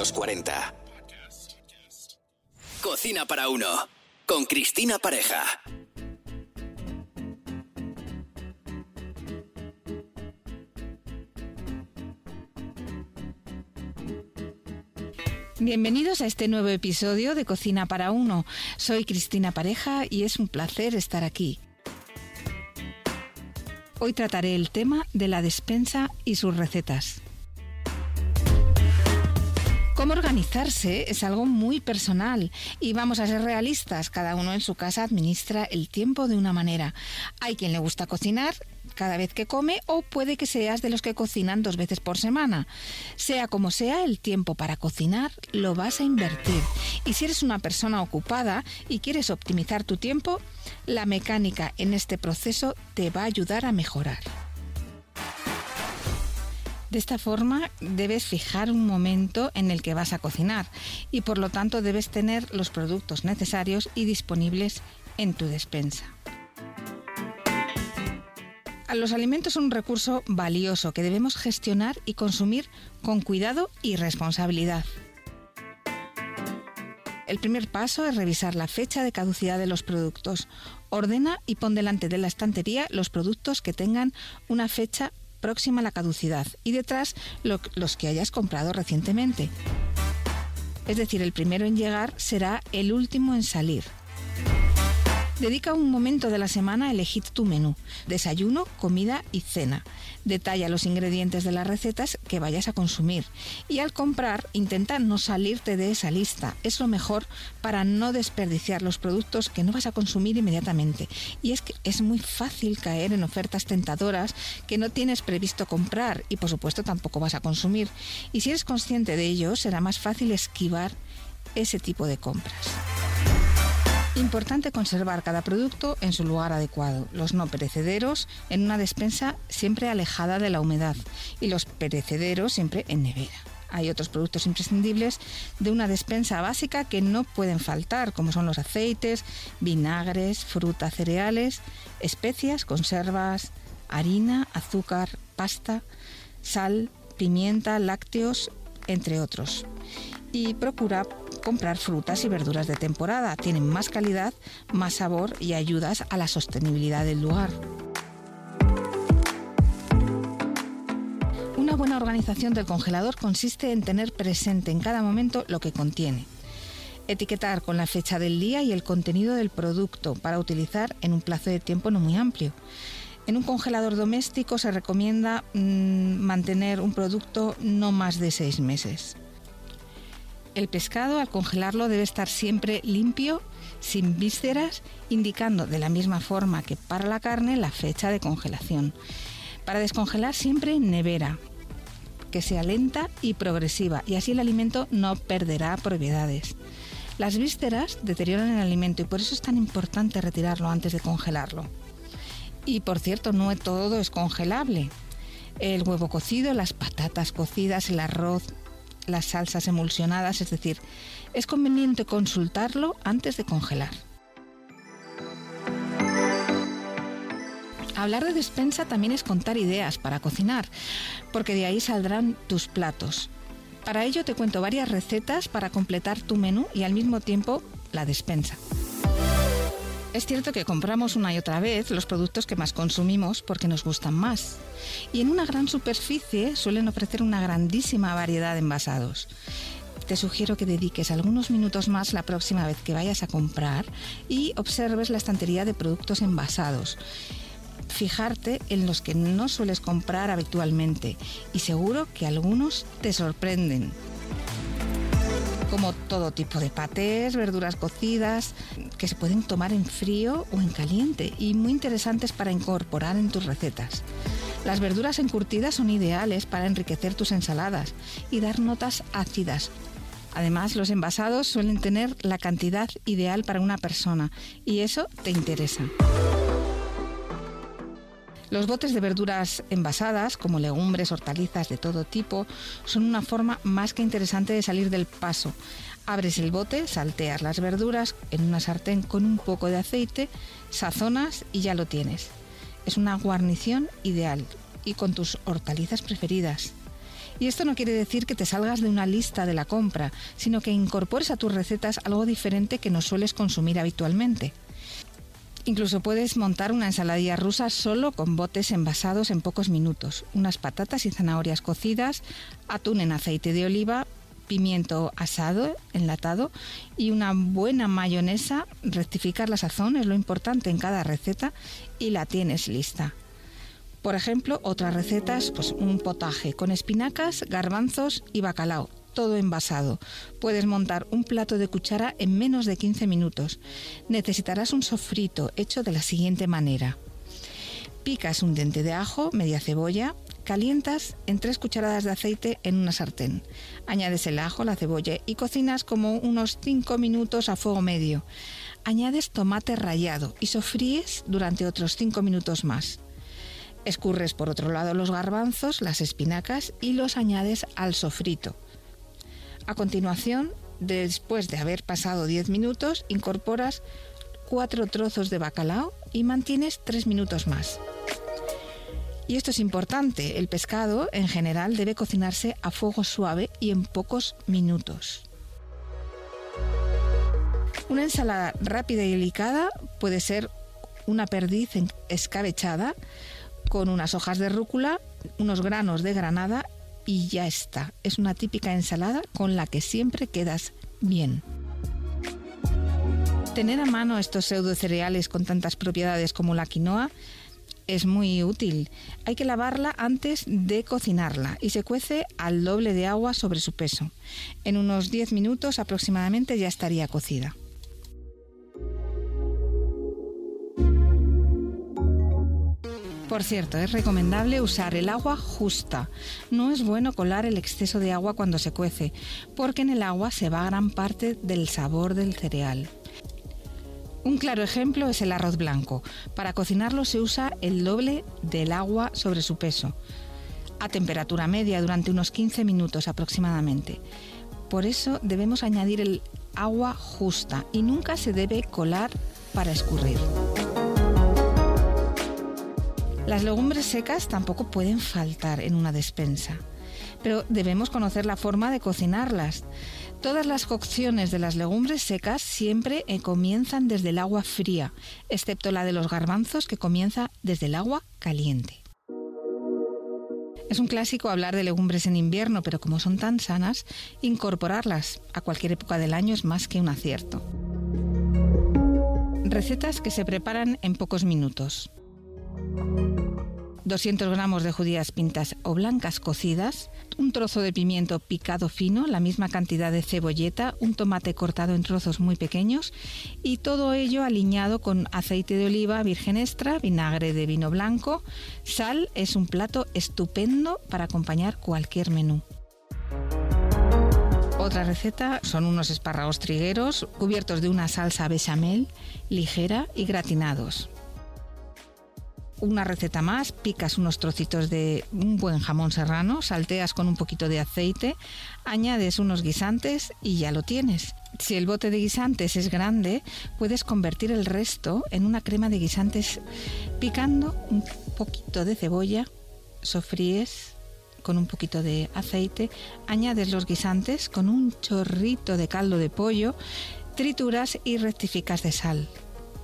los 40. Cocina para uno. Con Cristina Pareja. Bienvenidos a este nuevo episodio de Cocina para Uno. Soy Cristina Pareja y es un placer estar aquí. Hoy trataré el tema de la despensa y sus recetas. Cómo organizarse es algo muy personal y vamos a ser realistas, cada uno en su casa administra el tiempo de una manera. Hay quien le gusta cocinar cada vez que come o puede que seas de los que cocinan dos veces por semana. Sea como sea, el tiempo para cocinar lo vas a invertir. Y si eres una persona ocupada y quieres optimizar tu tiempo, la mecánica en este proceso te va a ayudar a mejorar. De esta forma debes fijar un momento en el que vas a cocinar y por lo tanto debes tener los productos necesarios y disponibles en tu despensa. Los alimentos son un recurso valioso que debemos gestionar y consumir con cuidado y responsabilidad. El primer paso es revisar la fecha de caducidad de los productos. Ordena y pon delante de la estantería los productos que tengan una fecha próxima a la caducidad y detrás los que hayas comprado recientemente. Es decir, el primero en llegar será el último en salir. Dedica un momento de la semana a elegir tu menú, desayuno, comida y cena. Detalla los ingredientes de las recetas que vayas a consumir y al comprar intenta no salirte de esa lista. Es lo mejor para no desperdiciar los productos que no vas a consumir inmediatamente. Y es que es muy fácil caer en ofertas tentadoras que no tienes previsto comprar y por supuesto tampoco vas a consumir. Y si eres consciente de ello, será más fácil esquivar ese tipo de compras. Importante conservar cada producto en su lugar adecuado, los no perecederos en una despensa siempre alejada de la humedad y los perecederos siempre en nevera. Hay otros productos imprescindibles de una despensa básica que no pueden faltar, como son los aceites, vinagres, fruta, cereales, especias, conservas, harina, azúcar, pasta, sal, pimienta, lácteos, entre otros. Y procura comprar frutas y verduras de temporada. Tienen más calidad, más sabor y ayudas a la sostenibilidad del lugar. Una buena organización del congelador consiste en tener presente en cada momento lo que contiene. Etiquetar con la fecha del día y el contenido del producto para utilizar en un plazo de tiempo no muy amplio. En un congelador doméstico se recomienda mmm, mantener un producto no más de seis meses. El pescado al congelarlo debe estar siempre limpio, sin vísceras, indicando de la misma forma que para la carne la fecha de congelación. Para descongelar siempre nevera, que sea lenta y progresiva y así el alimento no perderá propiedades. Las vísceras deterioran el alimento y por eso es tan importante retirarlo antes de congelarlo. Y por cierto, no todo es congelable. El huevo cocido, las patatas cocidas, el arroz, las salsas emulsionadas, es decir, es conveniente consultarlo antes de congelar. Hablar de despensa también es contar ideas para cocinar, porque de ahí saldrán tus platos. Para ello te cuento varias recetas para completar tu menú y al mismo tiempo la despensa. Es cierto que compramos una y otra vez los productos que más consumimos porque nos gustan más. Y en una gran superficie suelen ofrecer una grandísima variedad de envasados. Te sugiero que dediques algunos minutos más la próxima vez que vayas a comprar y observes la estantería de productos envasados fijarte en los que no sueles comprar habitualmente y seguro que algunos te sorprenden como todo tipo de patés, verduras cocidas, que se pueden tomar en frío o en caliente y muy interesantes para incorporar en tus recetas. Las verduras encurtidas son ideales para enriquecer tus ensaladas y dar notas ácidas. Además, los envasados suelen tener la cantidad ideal para una persona y eso te interesa. Los botes de verduras envasadas, como legumbres, hortalizas de todo tipo, son una forma más que interesante de salir del paso. Abres el bote, salteas las verduras en una sartén con un poco de aceite, sazonas y ya lo tienes. Es una guarnición ideal y con tus hortalizas preferidas. Y esto no quiere decir que te salgas de una lista de la compra, sino que incorpores a tus recetas algo diferente que no sueles consumir habitualmente. Incluso puedes montar una ensaladilla rusa solo con botes envasados en pocos minutos, unas patatas y zanahorias cocidas, atún en aceite de oliva, pimiento asado, enlatado y una buena mayonesa. Rectificar la sazón es lo importante en cada receta y la tienes lista. Por ejemplo, otras recetas, pues un potaje con espinacas, garbanzos y bacalao, todo envasado. Puedes montar un plato de cuchara en menos de 15 minutos. Necesitarás un sofrito hecho de la siguiente manera. Picas un diente de ajo, media cebolla, Calientas en tres cucharadas de aceite en una sartén. Añades el ajo, la cebolla y cocinas como unos 5 minutos a fuego medio. Añades tomate rallado y sofríes durante otros 5 minutos más. Escurres por otro lado los garbanzos, las espinacas y los añades al sofrito. A continuación, después de haber pasado 10 minutos, incorporas 4 trozos de bacalao y mantienes 3 minutos más. Y esto es importante, el pescado en general debe cocinarse a fuego suave y en pocos minutos. Una ensalada rápida y delicada puede ser una perdiz escabechada con unas hojas de rúcula, unos granos de granada y ya está. Es una típica ensalada con la que siempre quedas bien. Tener a mano estos pseudo cereales con tantas propiedades como la quinoa es muy útil. Hay que lavarla antes de cocinarla y se cuece al doble de agua sobre su peso. En unos 10 minutos aproximadamente ya estaría cocida. Por cierto, es recomendable usar el agua justa. No es bueno colar el exceso de agua cuando se cuece, porque en el agua se va gran parte del sabor del cereal. Un claro ejemplo es el arroz blanco. Para cocinarlo se usa el doble del agua sobre su peso, a temperatura media durante unos 15 minutos aproximadamente. Por eso debemos añadir el agua justa y nunca se debe colar para escurrir. Las legumbres secas tampoco pueden faltar en una despensa, pero debemos conocer la forma de cocinarlas. Todas las cocciones de las legumbres secas siempre eh, comienzan desde el agua fría, excepto la de los garbanzos que comienza desde el agua caliente. Es un clásico hablar de legumbres en invierno, pero como son tan sanas, incorporarlas a cualquier época del año es más que un acierto. Recetas que se preparan en pocos minutos. 200 gramos de judías pintas o blancas cocidas, un trozo de pimiento picado fino, la misma cantidad de cebolleta, un tomate cortado en trozos muy pequeños y todo ello aliñado con aceite de oliva virgen extra, vinagre de vino blanco, sal, es un plato estupendo para acompañar cualquier menú. Otra receta son unos espárragos trigueros cubiertos de una salsa bechamel ligera y gratinados una receta más, picas unos trocitos de un buen jamón serrano, salteas con un poquito de aceite, añades unos guisantes y ya lo tienes. Si el bote de guisantes es grande, puedes convertir el resto en una crema de guisantes picando un poquito de cebolla, sofríes con un poquito de aceite, añades los guisantes con un chorrito de caldo de pollo, trituras y rectificas de sal.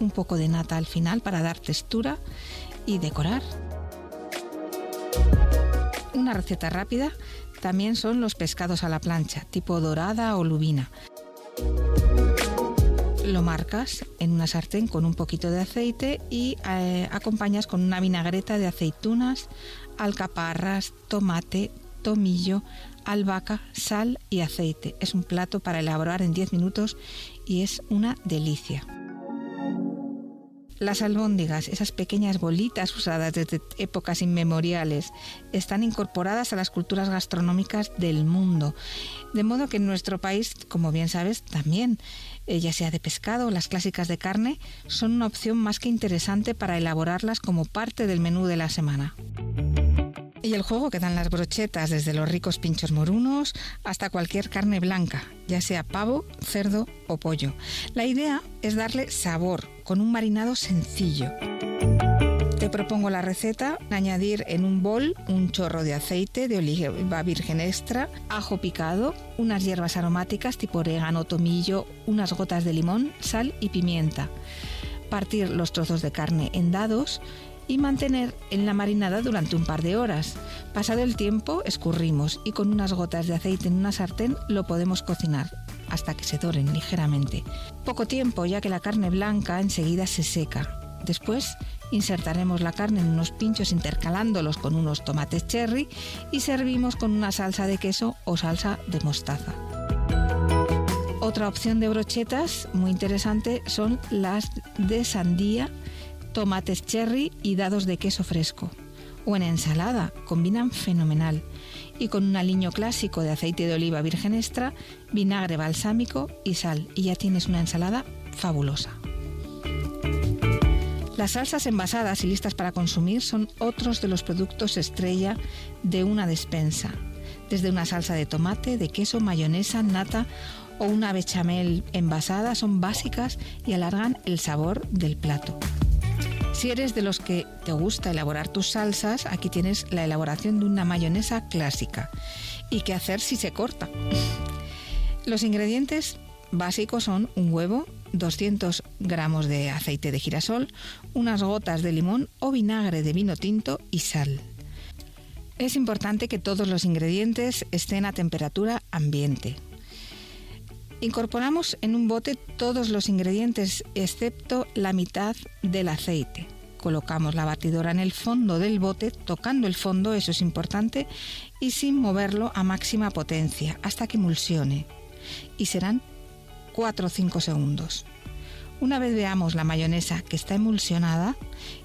Un poco de nata al final para dar textura y decorar. Una receta rápida también son los pescados a la plancha, tipo dorada o lubina. Lo marcas en una sartén con un poquito de aceite y eh, acompañas con una vinagreta de aceitunas, alcaparras, tomate, tomillo, albahaca, sal y aceite. Es un plato para elaborar en 10 minutos y es una delicia. Las albóndigas, esas pequeñas bolitas usadas desde épocas inmemoriales, están incorporadas a las culturas gastronómicas del mundo. De modo que en nuestro país, como bien sabes, también, eh, ya sea de pescado o las clásicas de carne, son una opción más que interesante para elaborarlas como parte del menú de la semana. Y el juego que dan las brochetas, desde los ricos pinchos morunos hasta cualquier carne blanca, ya sea pavo, cerdo o pollo. La idea es darle sabor con un marinado sencillo. Te propongo la receta, añadir en un bol un chorro de aceite de oliva virgen extra, ajo picado, unas hierbas aromáticas tipo orégano, tomillo, unas gotas de limón, sal y pimienta. Partir los trozos de carne en dados y mantener en la marinada durante un par de horas. Pasado el tiempo, escurrimos y con unas gotas de aceite en una sartén lo podemos cocinar hasta que se doren ligeramente. Poco tiempo ya que la carne blanca enseguida se seca. Después insertaremos la carne en unos pinchos intercalándolos con unos tomates cherry y servimos con una salsa de queso o salsa de mostaza. Otra opción de brochetas muy interesante son las de sandía tomates cherry y dados de queso fresco. O en ensalada, combinan fenomenal. Y con un aliño clásico de aceite de oliva virgen extra, vinagre balsámico y sal. Y ya tienes una ensalada fabulosa. Las salsas envasadas y listas para consumir son otros de los productos estrella de una despensa. Desde una salsa de tomate, de queso, mayonesa, nata o una bechamel envasada son básicas y alargan el sabor del plato. Si eres de los que te gusta elaborar tus salsas, aquí tienes la elaboración de una mayonesa clásica. ¿Y qué hacer si se corta? Los ingredientes básicos son un huevo, 200 gramos de aceite de girasol, unas gotas de limón o vinagre de vino tinto y sal. Es importante que todos los ingredientes estén a temperatura ambiente. Incorporamos en un bote todos los ingredientes excepto la mitad del aceite. Colocamos la batidora en el fondo del bote, tocando el fondo, eso es importante, y sin moverlo a máxima potencia hasta que emulsione. Y serán 4 o 5 segundos. Una vez veamos la mayonesa que está emulsionada,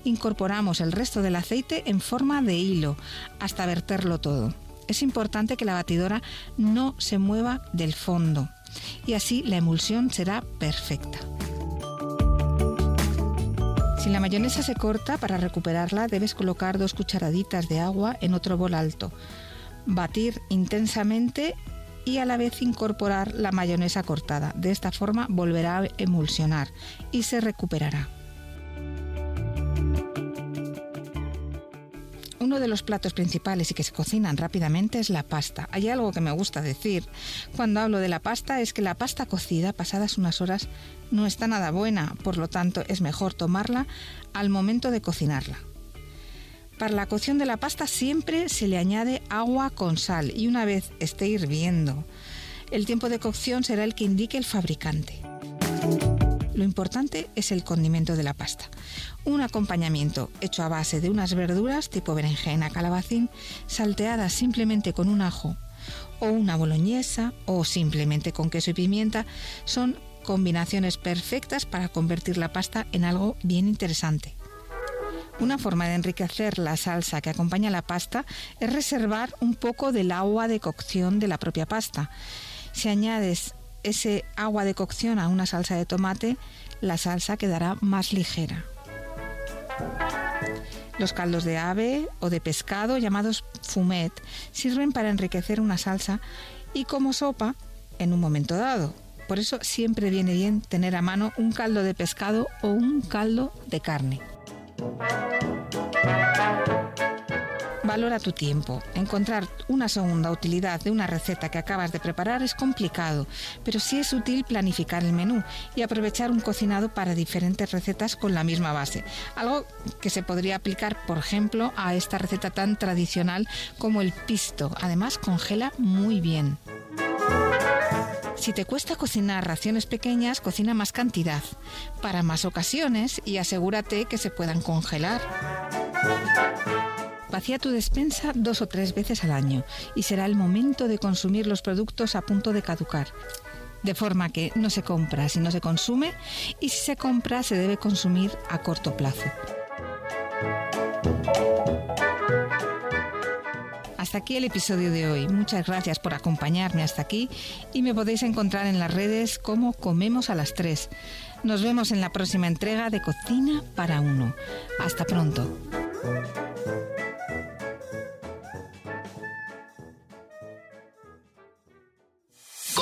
incorporamos el resto del aceite en forma de hilo hasta verterlo todo. Es importante que la batidora no se mueva del fondo y así la emulsión será perfecta. Si la mayonesa se corta, para recuperarla debes colocar dos cucharaditas de agua en otro bol alto, batir intensamente y a la vez incorporar la mayonesa cortada. De esta forma volverá a emulsionar y se recuperará. Uno de los platos principales y que se cocinan rápidamente es la pasta. Hay algo que me gusta decir cuando hablo de la pasta es que la pasta cocida pasadas unas horas no está nada buena, por lo tanto es mejor tomarla al momento de cocinarla. Para la cocción de la pasta siempre se le añade agua con sal y una vez esté hirviendo, el tiempo de cocción será el que indique el fabricante. Lo importante es el condimento de la pasta. Un acompañamiento hecho a base de unas verduras tipo berenjena, calabacín, salteadas simplemente con un ajo o una boloñesa o simplemente con queso y pimienta son combinaciones perfectas para convertir la pasta en algo bien interesante. Una forma de enriquecer la salsa que acompaña la pasta es reservar un poco del agua de cocción de la propia pasta. Si añades ese agua de cocción a una salsa de tomate, la salsa quedará más ligera. Los caldos de ave o de pescado, llamados fumet, sirven para enriquecer una salsa y como sopa en un momento dado. Por eso siempre viene bien tener a mano un caldo de pescado o un caldo de carne. Valora tu tiempo. Encontrar una segunda utilidad de una receta que acabas de preparar es complicado, pero sí es útil planificar el menú y aprovechar un cocinado para diferentes recetas con la misma base. Algo que se podría aplicar, por ejemplo, a esta receta tan tradicional como el pisto. Además, congela muy bien. Si te cuesta cocinar raciones pequeñas, cocina más cantidad, para más ocasiones y asegúrate que se puedan congelar. Vacía tu despensa dos o tres veces al año y será el momento de consumir los productos a punto de caducar. De forma que no se compra si no se consume y si se compra se debe consumir a corto plazo. Hasta aquí el episodio de hoy. Muchas gracias por acompañarme hasta aquí y me podéis encontrar en las redes como Comemos a las 3. Nos vemos en la próxima entrega de Cocina para Uno. Hasta pronto.